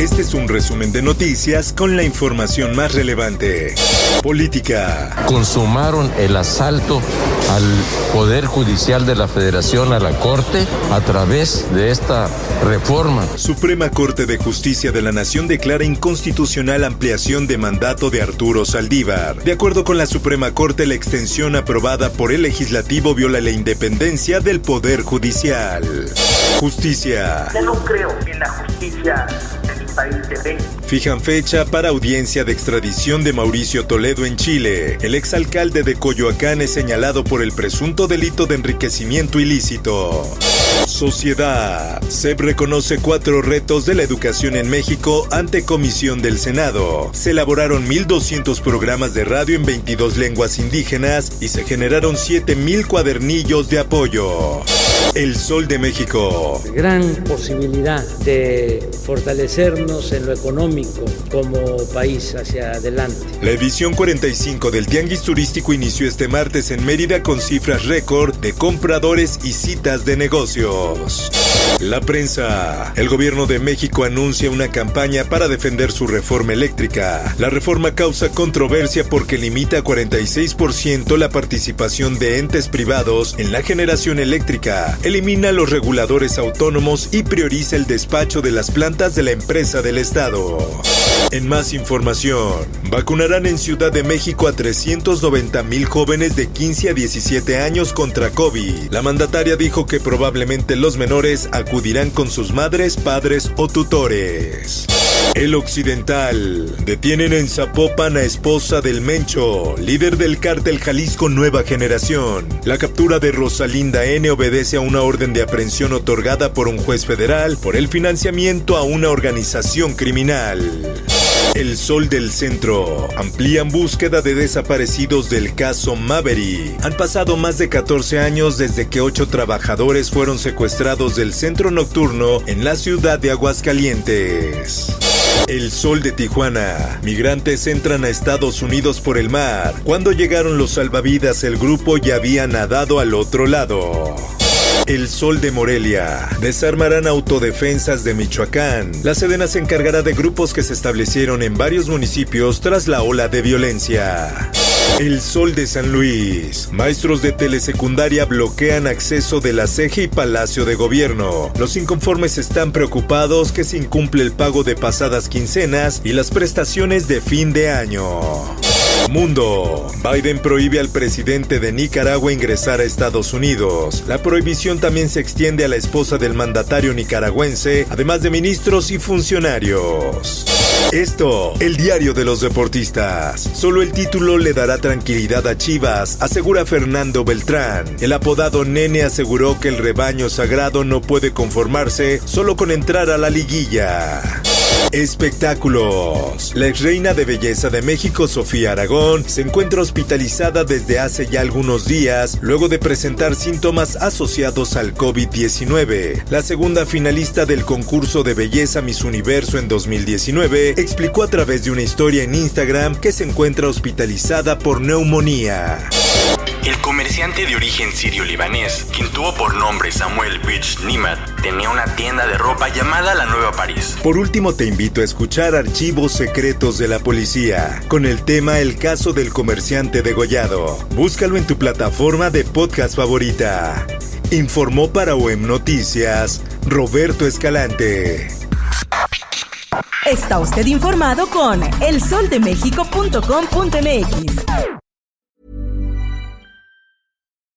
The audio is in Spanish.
Este es un resumen de noticias con la información más relevante. Política. Consumaron el asalto al Poder Judicial de la Federación, a la Corte, a través de esta reforma. Suprema Corte de Justicia de la Nación declara inconstitucional ampliación de mandato de Arturo Saldívar. De acuerdo con la Suprema Corte, la extensión aprobada por el legislativo viola la independencia del Poder Judicial. Justicia. Ya no creo en la justicia Fijan fecha para audiencia de extradición de Mauricio Toledo en Chile. El exalcalde de Coyoacán es señalado por el presunto delito de enriquecimiento ilícito. Sociedad. SEP reconoce cuatro retos de la educación en México ante comisión del Senado. Se elaboraron 1.200 programas de radio en 22 lenguas indígenas y se generaron 7.000 cuadernillos de apoyo. El Sol de México. Gran posibilidad de fortalecernos en lo económico como país hacia adelante. La edición 45 del Tianguis Turístico inició este martes en Mérida con cifras récord de compradores y citas de negocios. La prensa. El gobierno de México anuncia una campaña para defender su reforma eléctrica. La reforma causa controversia porque limita a 46% la participación de entes privados en la generación eléctrica, elimina los reguladores autónomos y prioriza el despacho de las plantas de la empresa del Estado. En más información, vacunarán en Ciudad de México a 390 mil jóvenes de 15 a 17 años contra COVID. La mandataria dijo que probablemente los menores acudirán con sus madres, padres o tutores. El Occidental. Detienen en Zapopan a esposa del Mencho, líder del cártel Jalisco Nueva Generación. La captura de Rosalinda N obedece a una orden de aprehensión otorgada por un juez federal por el financiamiento a una organización criminal. El Sol del Centro. Amplían búsqueda de desaparecidos del caso Maverick. Han pasado más de 14 años desde que ocho trabajadores fueron secuestrados del centro nocturno en la ciudad de Aguascalientes. El sol de Tijuana. Migrantes entran a Estados Unidos por el mar. Cuando llegaron los salvavidas, el grupo ya había nadado al otro lado. El Sol de Morelia. Desarmarán autodefensas de Michoacán. La Sedena se encargará de grupos que se establecieron en varios municipios tras la ola de violencia. El Sol de San Luis. Maestros de telesecundaria bloquean acceso de la CEGE y Palacio de Gobierno. Los inconformes están preocupados que se incumple el pago de pasadas quincenas y las prestaciones de fin de año. Mundo. Biden prohíbe al presidente de Nicaragua ingresar a Estados Unidos. La prohibición también se extiende a la esposa del mandatario nicaragüense, además de ministros y funcionarios. Esto, el diario de los deportistas. Solo el título le dará tranquilidad a Chivas, asegura Fernando Beltrán. El apodado Nene aseguró que el rebaño sagrado no puede conformarse solo con entrar a la liguilla. Espectáculos. La ex reina de belleza de México, Sofía Aragón, se encuentra hospitalizada desde hace ya algunos días, luego de presentar síntomas asociados al COVID-19. La segunda finalista del concurso de belleza Miss Universo en 2019 explicó a través de una historia en Instagram que se encuentra hospitalizada por neumonía. El comerciante de origen sirio-libanés, quien tuvo por nombre Samuel Bich Nimat, tenía una tienda de ropa llamada La Nueva París. Por último, te invito a escuchar Archivos Secretos de la Policía, con el tema El caso del comerciante degollado. Búscalo en tu plataforma de podcast favorita. Informó para OEM Noticias Roberto Escalante. Está usted informado con elsoldemexico.com.mx.